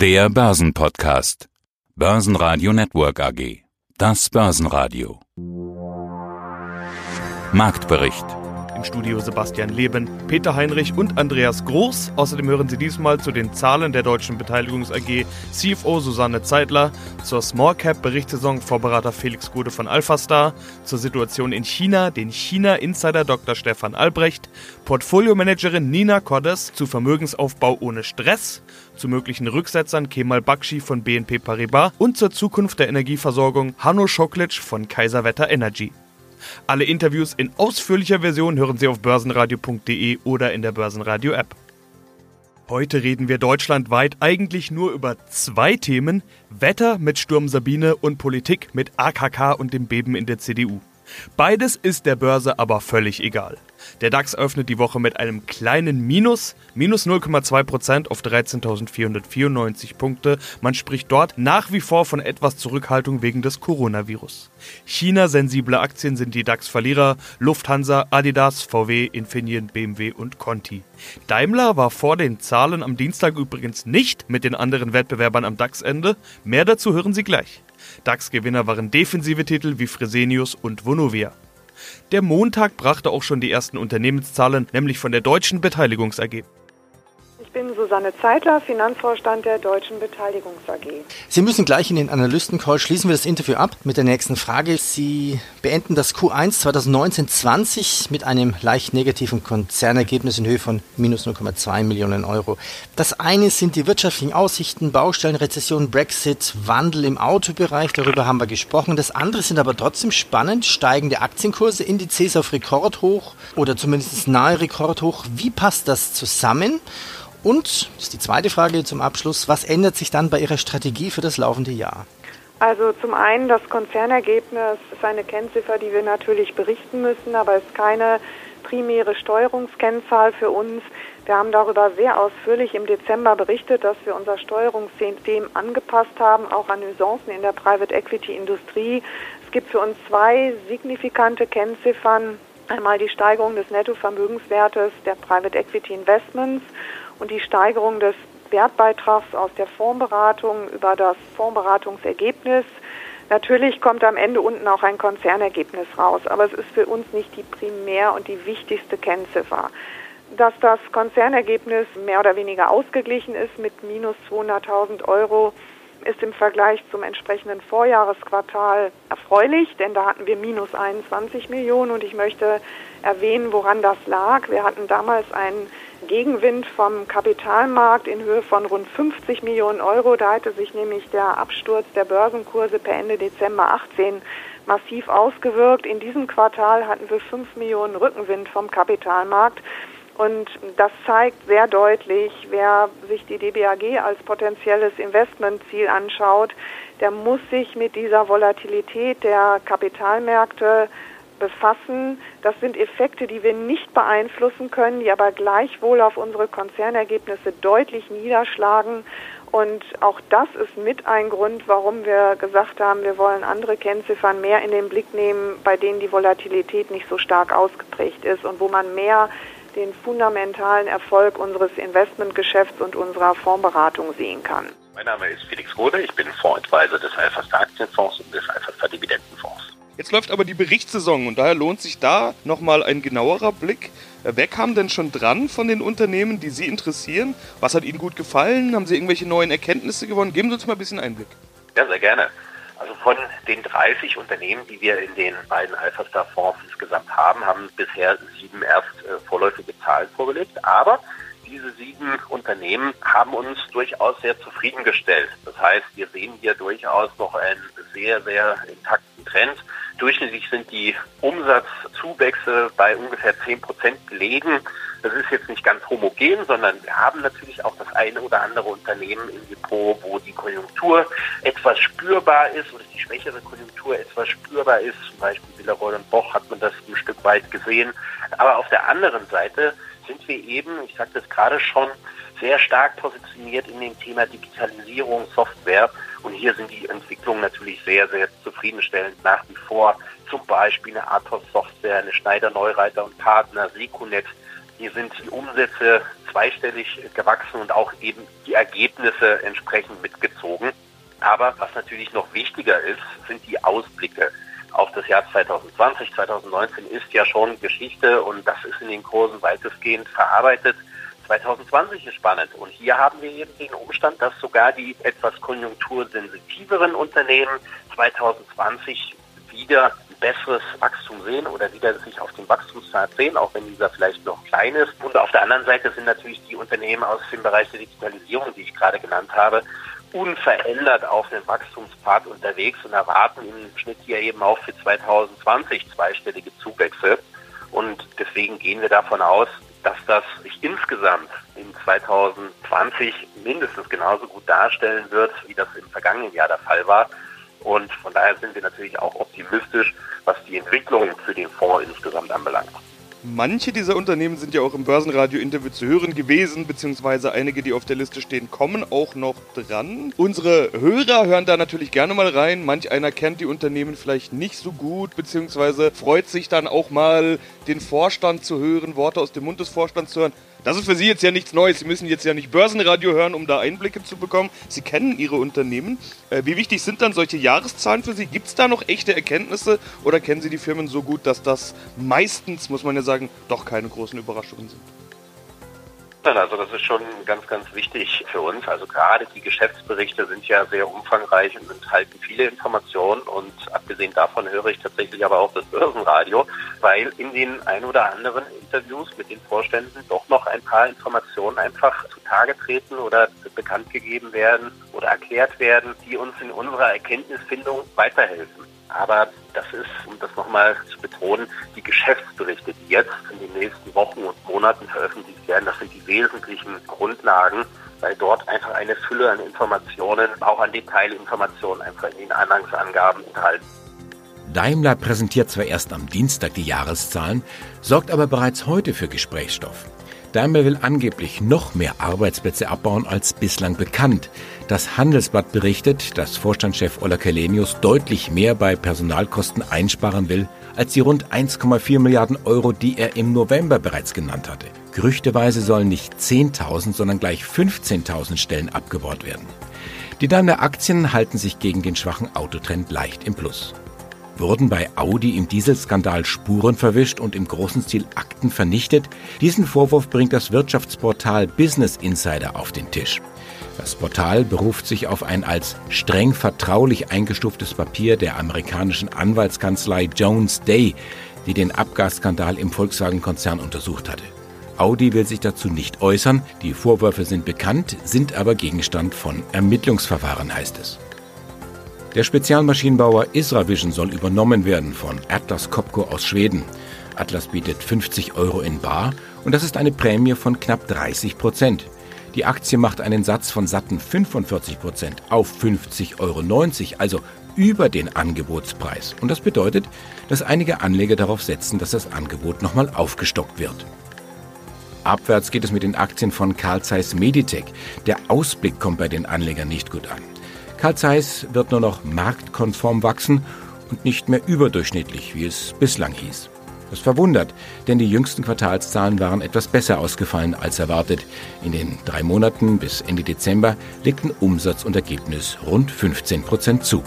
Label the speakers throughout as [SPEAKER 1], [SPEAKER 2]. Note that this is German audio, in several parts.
[SPEAKER 1] Der Börsenpodcast. Börsenradio Network AG. Das Börsenradio. Marktbericht.
[SPEAKER 2] Im Studio Sebastian Leben, Peter Heinrich und Andreas Groß. Außerdem hören Sie diesmal zu den Zahlen der Deutschen Beteiligungs AG CFO Susanne Zeitler, zur Small Cap Berichtssaison Vorberater Felix Gude von Alphastar, zur Situation in China den China Insider Dr. Stefan Albrecht, Portfoliomanagerin Nina Cordes zu Vermögensaufbau ohne Stress, zu möglichen Rücksetzern Kemal Bakshi von BNP Paribas und zur Zukunft der Energieversorgung Hanno Schoklitsch von Kaiserwetter Energy. Alle Interviews in ausführlicher Version hören Sie auf börsenradio.de oder in der Börsenradio App. Heute reden wir deutschlandweit eigentlich nur über zwei Themen: Wetter mit Sturm Sabine und Politik mit AKK und dem Beben in der CDU. Beides ist der Börse aber völlig egal. Der DAX öffnet die Woche mit einem kleinen Minus, minus 0,2% auf 13.494 Punkte. Man spricht dort nach wie vor von etwas Zurückhaltung wegen des Coronavirus. China-sensible Aktien sind die DAX-Verlierer, Lufthansa, Adidas, VW, Infineon, BMW und Conti. Daimler war vor den Zahlen am Dienstag übrigens nicht mit den anderen Wettbewerbern am DAX-Ende. Mehr dazu hören Sie gleich. DAX-Gewinner waren defensive Titel wie Fresenius und Vonovia. Der Montag brachte auch schon die ersten Unternehmenszahlen, nämlich von der Deutschen Beteiligungs AG.
[SPEAKER 3] Ich bin Susanne Zeitler, Finanzvorstand der Deutschen Beteiligungs AG.
[SPEAKER 4] Sie müssen gleich in den Analystencall schließen wir das Interview ab mit der nächsten Frage. Sie beenden das Q1 2019-20 mit einem leicht negativen Konzernergebnis in Höhe von minus 0,2 Millionen Euro. Das eine sind die wirtschaftlichen Aussichten, Baustellenrezession, Brexit, Wandel im Autobereich, darüber haben wir gesprochen. Das andere sind aber trotzdem spannend, steigende Aktienkurse, Indizes auf Rekordhoch oder zumindest nahe Rekordhoch. Wie passt das zusammen? Und, das ist die zweite Frage zum Abschluss, was ändert sich dann bei Ihrer Strategie für das laufende Jahr?
[SPEAKER 3] Also zum einen das Konzernergebnis ist eine Kennziffer, die wir natürlich berichten müssen, aber ist keine primäre Steuerungskennzahl für uns. Wir haben darüber sehr ausführlich im Dezember berichtet, dass wir unser Steuerungssystem angepasst haben, auch an Nuancen in der Private Equity Industrie. Es gibt für uns zwei signifikante Kennziffern. Einmal die Steigerung des Nettovermögenswertes der Private Equity Investments und die Steigerung des Wertbeitrags aus der Fondsberatung über das Fondsberatungsergebnis. Natürlich kommt am Ende unten auch ein Konzernergebnis raus, aber es ist für uns nicht die primär und die wichtigste Kennziffer. Dass das Konzernergebnis mehr oder weniger ausgeglichen ist mit minus 200.000 Euro, ist im Vergleich zum entsprechenden Vorjahresquartal erfreulich, denn da hatten wir minus 21 Millionen und ich möchte erwähnen, woran das lag. Wir hatten damals einen Gegenwind vom Kapitalmarkt in Höhe von rund 50 Millionen Euro. Da hatte sich nämlich der Absturz der Börsenkurse per Ende Dezember 18 massiv ausgewirkt. In diesem Quartal hatten wir 5 Millionen Rückenwind vom Kapitalmarkt. Und das zeigt sehr deutlich, wer sich die DBAG als potenzielles Investmentziel anschaut, der muss sich mit dieser Volatilität der Kapitalmärkte befassen. Das sind Effekte, die wir nicht beeinflussen können, die aber gleichwohl auf unsere Konzernergebnisse deutlich niederschlagen. Und auch das ist mit ein Grund, warum wir gesagt haben, wir wollen andere Kennziffern mehr in den Blick nehmen, bei denen die Volatilität nicht so stark ausgeprägt ist und wo man mehr den fundamentalen Erfolg unseres Investmentgeschäfts und unserer Fondsberatung sehen kann.
[SPEAKER 5] Mein Name ist Felix Rode, ich bin Fondsadvisor des Alpha Star Aktienfonds und
[SPEAKER 2] Jetzt läuft aber die Berichtssaison und daher lohnt sich da nochmal ein genauerer Blick. Wer kam denn schon dran von den Unternehmen, die Sie interessieren? Was hat Ihnen gut gefallen? Haben Sie irgendwelche neuen Erkenntnisse gewonnen? Geben Sie uns mal ein bisschen Einblick.
[SPEAKER 5] Ja, sehr gerne. Also von den 30 Unternehmen, die wir in den beiden Alpha-Star-Fonds insgesamt haben, haben bisher sieben erst äh, vorläufige Zahlen vorgelegt. Aber diese sieben Unternehmen haben uns durchaus sehr zufriedengestellt. Das heißt, wir sehen hier durchaus noch einen sehr, sehr intakten Trend. Durchschnittlich sind die Umsatzzuwächse bei ungefähr 10 Prozent belegen. Das ist jetzt nicht ganz homogen, sondern wir haben natürlich auch das eine oder andere Unternehmen im Depot, wo die Konjunktur etwas spürbar ist oder die schwächere Konjunktur etwas spürbar ist. Zum Beispiel Villeroy und Boch hat man das ein Stück weit gesehen. Aber auf der anderen Seite sind wir eben, ich sagte es gerade schon, sehr stark positioniert in dem Thema Digitalisierung, Software. Und hier sind die Entwicklungen natürlich sehr, sehr zufriedenstellend nach wie vor. Zum Beispiel eine Athos Software, eine Schneider Neureiter und Partner, Secunet, Hier sind die Umsätze zweistellig gewachsen und auch eben die Ergebnisse entsprechend mitgezogen. Aber was natürlich noch wichtiger ist, sind die Ausblicke auf das Jahr 2020. 2019 ist ja schon Geschichte und das ist in den Kursen weitestgehend verarbeitet. 2020 ist spannend und hier haben wir eben den Umstand, dass sogar die etwas konjunktursensitiveren Unternehmen 2020 wieder besseres Wachstum sehen oder wieder sich auf dem Wachstumspfad sehen, auch wenn dieser vielleicht noch klein ist. Und auf der anderen Seite sind natürlich die Unternehmen aus dem Bereich der Digitalisierung, die ich gerade genannt habe, unverändert auf dem Wachstumspfad unterwegs und erwarten im Schnitt hier eben auch für 2020 zweistellige Zuwächse. Und deswegen gehen wir davon aus, dass das sich insgesamt in 2020 mindestens genauso gut darstellen wird, wie das im vergangenen Jahr der Fall war. Und von daher sind wir natürlich auch optimistisch, was die Entwicklung für den Fonds insgesamt anbelangt.
[SPEAKER 2] Manche dieser Unternehmen sind ja auch im Börsenradio-Interview zu hören gewesen, beziehungsweise einige, die auf der Liste stehen, kommen auch noch dran. Unsere Hörer hören da natürlich gerne mal rein. Manch einer kennt die Unternehmen vielleicht nicht so gut, beziehungsweise freut sich dann auch mal, den Vorstand zu hören, Worte aus dem Mund des Vorstands zu hören. Das ist für Sie jetzt ja nichts Neues. Sie müssen jetzt ja nicht Börsenradio hören, um da Einblicke zu bekommen. Sie kennen Ihre Unternehmen. Äh, wie wichtig sind dann solche Jahreszahlen für Sie? Gibt es da noch echte Erkenntnisse oder kennen Sie die Firmen so gut, dass das meistens, muss man ja sagen, doch keine großen Überraschungen sind?
[SPEAKER 5] Also das ist schon ganz, ganz wichtig für uns. Also gerade die Geschäftsberichte sind ja sehr umfangreich und enthalten viele Informationen und abgesehen davon höre ich tatsächlich aber auch das Börsenradio, weil in den ein oder anderen Interviews mit den Vorständen doch noch ein paar Informationen einfach zutage treten oder bekannt gegeben werden oder erklärt werden, die uns in unserer Erkenntnisfindung weiterhelfen. Aber das ist, um das nochmal zu betonen, die Geschäftsberichte, die jetzt in den nächsten Wochen und Monaten veröffentlicht werden, das sind die wesentlichen Grundlagen, weil dort einfach eine Fülle an Informationen, auch an Detailinformationen einfach in den Anhangsangaben enthalten.
[SPEAKER 1] Daimler präsentiert zwar erst am Dienstag die Jahreszahlen, sorgt aber bereits heute für Gesprächsstoff. Daimler will angeblich noch mehr Arbeitsplätze abbauen als bislang bekannt. Das Handelsblatt berichtet, dass Vorstandschef Ola Kelenius deutlich mehr bei Personalkosten einsparen will, als die rund 1,4 Milliarden Euro, die er im November bereits genannt hatte. Gerüchteweise sollen nicht 10.000, sondern gleich 15.000 Stellen abgebaut werden. Die Daimler-Aktien halten sich gegen den schwachen Autotrend leicht im Plus. Wurden bei Audi im Dieselskandal Spuren verwischt und im großen Stil Akten vernichtet? Diesen Vorwurf bringt das Wirtschaftsportal Business Insider auf den Tisch. Das Portal beruft sich auf ein als streng vertraulich eingestuftes Papier der amerikanischen Anwaltskanzlei Jones Day, die den Abgasskandal im Volkswagen-Konzern untersucht hatte. Audi will sich dazu nicht äußern, die Vorwürfe sind bekannt, sind aber Gegenstand von Ermittlungsverfahren, heißt es. Der Spezialmaschinenbauer Isravision soll übernommen werden von Atlas Copco aus Schweden. Atlas bietet 50 Euro in Bar und das ist eine Prämie von knapp 30 Prozent. Die Aktie macht einen Satz von satten 45 Prozent auf 50,90 Euro, also über den Angebotspreis. Und das bedeutet, dass einige Anleger darauf setzen, dass das Angebot nochmal aufgestockt wird. Abwärts geht es mit den Aktien von Carl Zeiss Meditech. Der Ausblick kommt bei den Anlegern nicht gut an. Karl Zeiss wird nur noch marktkonform wachsen und nicht mehr überdurchschnittlich, wie es bislang hieß. Das verwundert, denn die jüngsten Quartalszahlen waren etwas besser ausgefallen als erwartet. In den drei Monaten bis Ende Dezember legten Umsatz und Ergebnis rund 15 Prozent zu.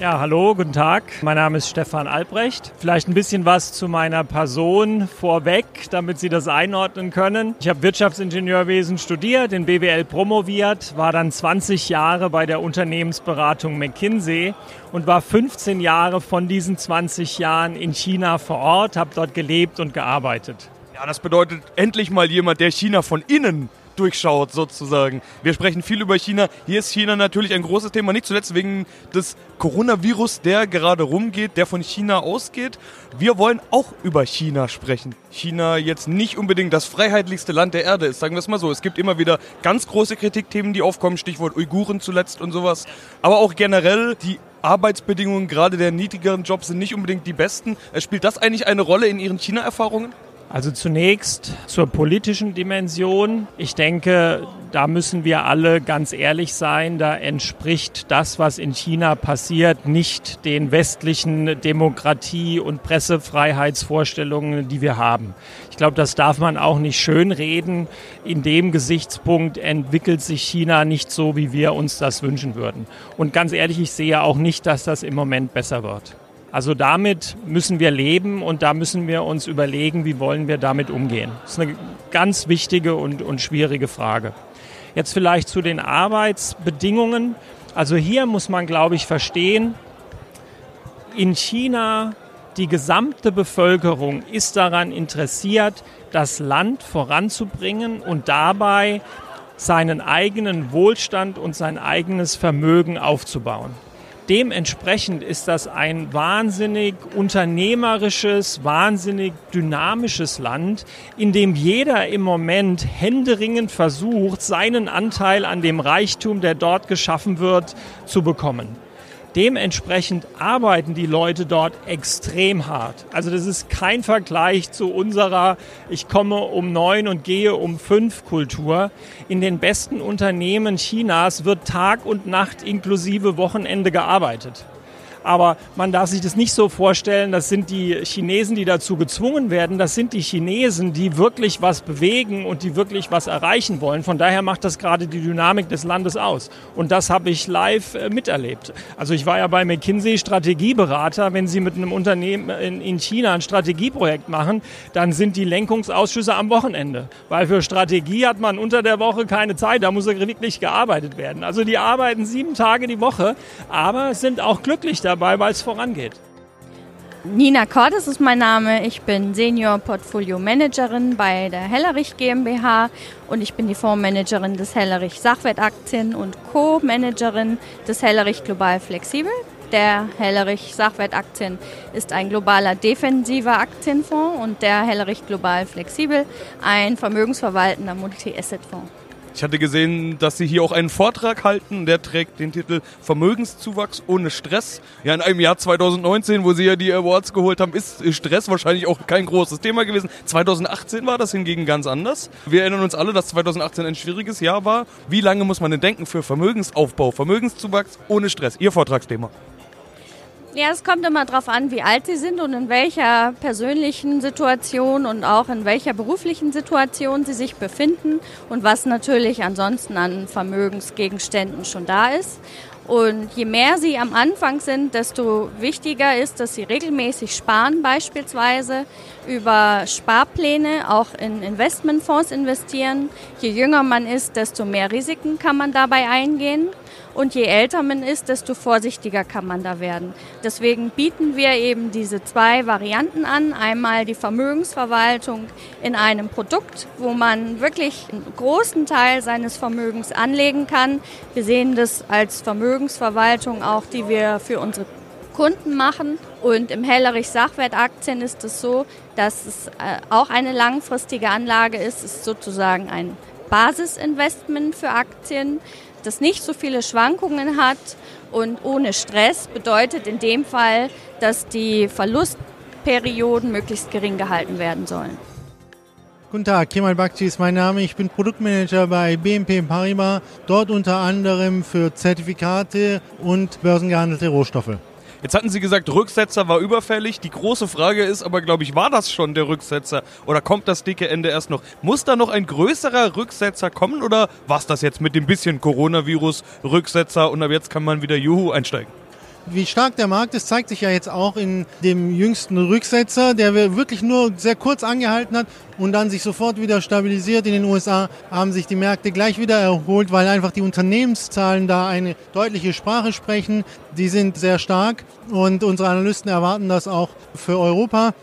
[SPEAKER 6] Ja, hallo, guten Tag. Mein Name ist Stefan Albrecht. Vielleicht ein bisschen was zu meiner Person vorweg, damit Sie das einordnen können. Ich habe Wirtschaftsingenieurwesen studiert, in BWL promoviert, war dann 20 Jahre bei der Unternehmensberatung McKinsey und war 15 Jahre von diesen 20 Jahren in China vor Ort, habe dort gelebt und gearbeitet.
[SPEAKER 2] Ja, das bedeutet endlich mal jemand, der China von innen durchschaut sozusagen. Wir sprechen viel über China. Hier ist China natürlich ein großes Thema, nicht zuletzt wegen des Coronavirus, der gerade rumgeht, der von China ausgeht. Wir wollen auch über China sprechen. China jetzt nicht unbedingt das freiheitlichste Land der Erde ist, sagen wir es mal so. Es gibt immer wieder ganz große Kritikthemen, die aufkommen, Stichwort Uiguren zuletzt und sowas. Aber auch generell die Arbeitsbedingungen gerade der niedrigeren Jobs sind nicht unbedingt die besten. Spielt das eigentlich eine Rolle in Ihren China-Erfahrungen?
[SPEAKER 6] Also zunächst zur politischen Dimension. Ich denke, da müssen wir alle ganz ehrlich sein. Da entspricht das, was in China passiert, nicht den westlichen Demokratie- und Pressefreiheitsvorstellungen, die wir haben. Ich glaube, das darf man auch nicht schönreden. In dem Gesichtspunkt entwickelt sich China nicht so, wie wir uns das wünschen würden. Und ganz ehrlich, ich sehe auch nicht, dass das im Moment besser wird. Also damit müssen wir leben und da müssen wir uns überlegen, wie wollen wir damit umgehen. Das ist eine ganz wichtige und, und schwierige Frage. Jetzt vielleicht zu den Arbeitsbedingungen. Also hier muss man, glaube ich, verstehen, in China die gesamte Bevölkerung ist daran interessiert, das Land voranzubringen und dabei seinen eigenen Wohlstand und sein eigenes Vermögen aufzubauen. Dementsprechend ist das ein wahnsinnig unternehmerisches, wahnsinnig dynamisches Land, in dem jeder im Moment händeringend versucht, seinen Anteil an dem Reichtum, der dort geschaffen wird, zu bekommen. Dementsprechend arbeiten die Leute dort extrem hart. Also das ist kein Vergleich zu unserer Ich komme um neun und gehe um fünf Kultur. In den besten Unternehmen Chinas wird Tag und Nacht inklusive Wochenende gearbeitet. Aber man darf sich das nicht so vorstellen, das sind die Chinesen, die dazu gezwungen werden. Das sind die Chinesen, die wirklich was bewegen und die wirklich was erreichen wollen. Von daher macht das gerade die Dynamik des Landes aus. Und das habe ich live äh, miterlebt. Also ich war ja bei McKinsey Strategieberater. Wenn Sie mit einem Unternehmen in China ein Strategieprojekt machen, dann sind die Lenkungsausschüsse am Wochenende. Weil für Strategie hat man unter der Woche keine Zeit. Da muss wirklich gearbeitet werden. Also die arbeiten sieben Tage die Woche, aber sind auch glücklich dabei dabei, weil es vorangeht.
[SPEAKER 7] Nina Cordes ist mein Name. Ich bin Senior Portfolio Managerin bei der Hellerich GmbH und ich bin die Fondsmanagerin des Hellerich Sachwertaktien und Co-Managerin des Hellerich Global Flexibel. Der Hellerich Sachwertaktien ist ein globaler defensiver Aktienfonds und der Hellerich Global Flexibel ein vermögensverwaltender Multi-Asset-Fonds.
[SPEAKER 2] Ich hatte gesehen, dass Sie hier auch einen Vortrag halten, der trägt den Titel Vermögenszuwachs ohne Stress. Ja, in einem Jahr 2019, wo Sie ja die Awards geholt haben, ist Stress wahrscheinlich auch kein großes Thema gewesen. 2018 war das hingegen ganz anders. Wir erinnern uns alle, dass 2018 ein schwieriges Jahr war. Wie lange muss man denn denken für Vermögensaufbau, Vermögenszuwachs ohne Stress? Ihr Vortragsthema.
[SPEAKER 7] Ja, es kommt immer darauf an, wie alt sie sind und in welcher persönlichen Situation und auch in welcher beruflichen Situation sie sich befinden und was natürlich ansonsten an Vermögensgegenständen schon da ist. Und je mehr sie am Anfang sind, desto wichtiger ist, dass sie regelmäßig sparen, beispielsweise über Sparpläne auch in Investmentfonds investieren. Je jünger man ist, desto mehr Risiken kann man dabei eingehen. Und je älter man ist, desto vorsichtiger kann man da werden. Deswegen bieten wir eben diese zwei Varianten an. Einmal die Vermögensverwaltung in einem Produkt, wo man wirklich einen großen Teil seines Vermögens anlegen kann. Wir sehen das als Vermögensverwaltung auch, die wir für unsere Kunden machen. Und im Hellerich Sachwertaktien ist es so, dass es äh, auch eine langfristige Anlage ist. Es ist sozusagen ein Basisinvestment für Aktien das nicht so viele Schwankungen hat und ohne Stress bedeutet in dem Fall, dass die Verlustperioden möglichst gering gehalten werden sollen.
[SPEAKER 8] Guten Tag, Kemal Bakci ist mein Name. Ich bin Produktmanager bei BNP Paribas, dort unter anderem für Zertifikate und börsengehandelte Rohstoffe.
[SPEAKER 2] Jetzt hatten Sie gesagt, Rücksetzer war überfällig. Die große Frage ist aber, glaube ich, war das schon der Rücksetzer oder kommt das dicke Ende erst noch? Muss da noch ein größerer Rücksetzer kommen oder war es das jetzt mit dem bisschen Coronavirus Rücksetzer und ab jetzt kann man wieder Juhu einsteigen?
[SPEAKER 8] Wie stark der Markt ist, zeigt sich ja jetzt auch in dem jüngsten Rücksetzer, der wirklich nur sehr kurz angehalten hat und dann sich sofort wieder stabilisiert. In den USA haben sich die Märkte gleich wieder erholt, weil einfach die Unternehmenszahlen da eine deutliche Sprache sprechen. Die sind sehr stark und unsere Analysten erwarten das auch für Europa.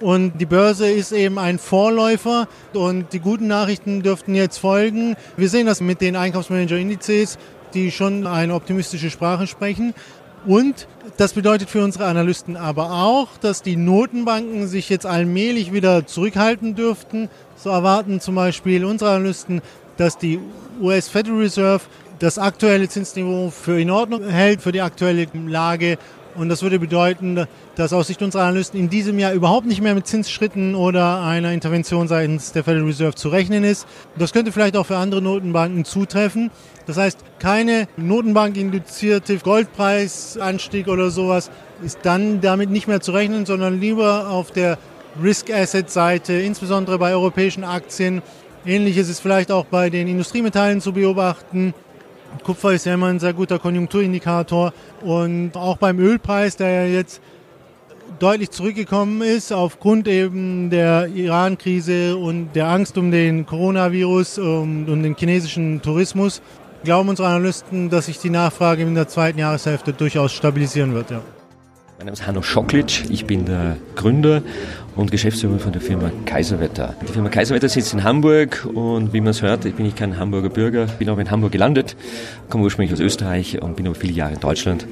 [SPEAKER 8] Und die Börse ist eben ein Vorläufer und die guten Nachrichten dürften jetzt folgen. Wir sehen das mit den Einkaufsmanager-Indizes, die schon eine optimistische Sprache sprechen. Und das bedeutet für unsere Analysten aber auch, dass die Notenbanken sich jetzt allmählich wieder zurückhalten dürften. So erwarten zum Beispiel unsere Analysten, dass die US Federal Reserve das aktuelle Zinsniveau für in Ordnung hält, für die aktuelle Lage Und das würde bedeuten, dass aus Sicht unserer Analysten in diesem Jahr überhaupt nicht mehr mit Zinsschritten oder einer Intervention seitens der Federal Reserve zu rechnen ist. Das könnte vielleicht auch für andere Notenbanken zutreffen. Das heißt, keine Notenbank-induzierte Goldpreisanstieg oder sowas ist dann damit nicht mehr zu rechnen, sondern lieber auf der Risk-Asset-Seite, insbesondere bei europäischen Aktien. Ähnliches ist vielleicht auch bei den Industriemetallen zu beobachten. Kupfer ist ja immer ein sehr guter Konjunkturindikator und auch beim Ölpreis, der ja jetzt deutlich zurückgekommen ist aufgrund eben der Iran-Krise und der Angst um den Coronavirus und um den chinesischen Tourismus, glauben unsere Analysten, dass sich die Nachfrage in der zweiten Jahreshälfte durchaus stabilisieren wird. Ja.
[SPEAKER 9] Mein Name ist Hanno Schocklic, ich bin der Gründer und Geschäftsführer von der Firma Kaiserwetter. Die Firma Kaiserwetter sitzt in Hamburg und wie man es hört, bin ich kein Hamburger Bürger, bin auch in Hamburg gelandet, komme ursprünglich aus Österreich und bin aber viele Jahre in Deutschland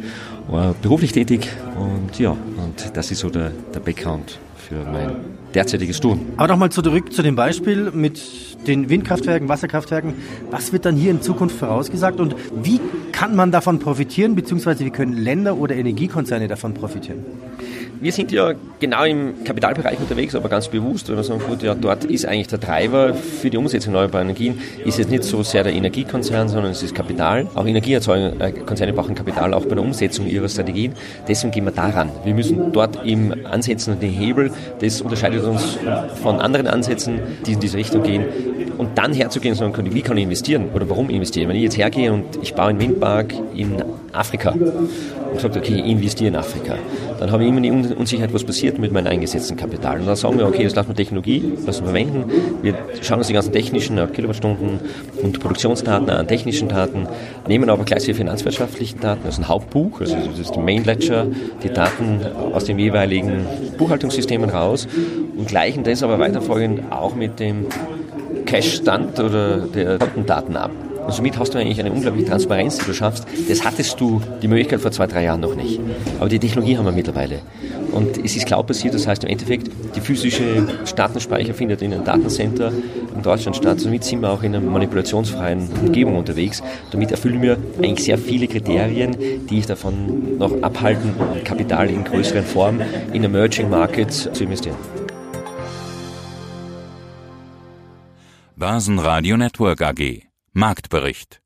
[SPEAKER 9] beruflich tätig und ja, und das ist so der, der Background für mein derzeitiges Tun.
[SPEAKER 4] Aber nochmal zurück zu dem Beispiel mit den Windkraftwerken, Wasserkraftwerken. Was wird dann hier in Zukunft vorausgesagt und wie kann man davon profitieren, beziehungsweise wie können Länder oder Energiekonzerne davon profitieren?
[SPEAKER 9] Wir sind ja genau im Kapitalbereich unterwegs, aber ganz bewusst, weil wir sagen, gut, ja, dort ist eigentlich der Treiber für die Umsetzung erneuerbarer Energien, ist jetzt nicht so sehr der Energiekonzern, sondern es ist Kapital. Auch Energiekonzerne brauchen Kapital, auch bei der Umsetzung ihrer Strategien. Deswegen gehen wir daran. Wir müssen dort im Ansetzen und den Hebel, das unterscheidet uns von anderen Ansätzen, die in diese Richtung gehen. Und dann herzugehen und sagen, wie kann ich investieren oder warum investieren? Wenn ich jetzt hergehe und ich baue einen Windpark in Afrika und sage, okay, ich investiere in Afrika, dann habe ich immer die Unsicherheit, was passiert mit meinem eingesetzten Kapital. Und dann sagen wir, okay, das lassen wir Technologie, lassen wir verwenden. Wir schauen uns die ganzen technischen äh, Kilowattstunden und Produktionsdaten an, technischen Daten, nehmen aber gleich die finanzwirtschaftlichen Daten, also ein Hauptbuch, also das ist der Main Ledger, die Daten aus den jeweiligen Buchhaltungssystemen raus und gleichen das aber weiterfolgend auch mit dem Cash-Stand oder der Kontendaten ab. Und somit hast du eigentlich eine unglaubliche Transparenz, die du schaffst. Das hattest du die Möglichkeit vor zwei, drei Jahren noch nicht. Aber die Technologie haben wir mittlerweile. Und es ist cloud-basiert, das heißt im Endeffekt, die physische Datenspeicher findet in einem Datencenter in Deutschland statt. Somit sind wir auch in einer manipulationsfreien Umgebung unterwegs. Damit erfüllen wir eigentlich sehr viele Kriterien, die ich davon noch abhalten, Kapital in größeren Form in Emerging Markets zu investieren.
[SPEAKER 1] Basen Radio Network AG Marktbericht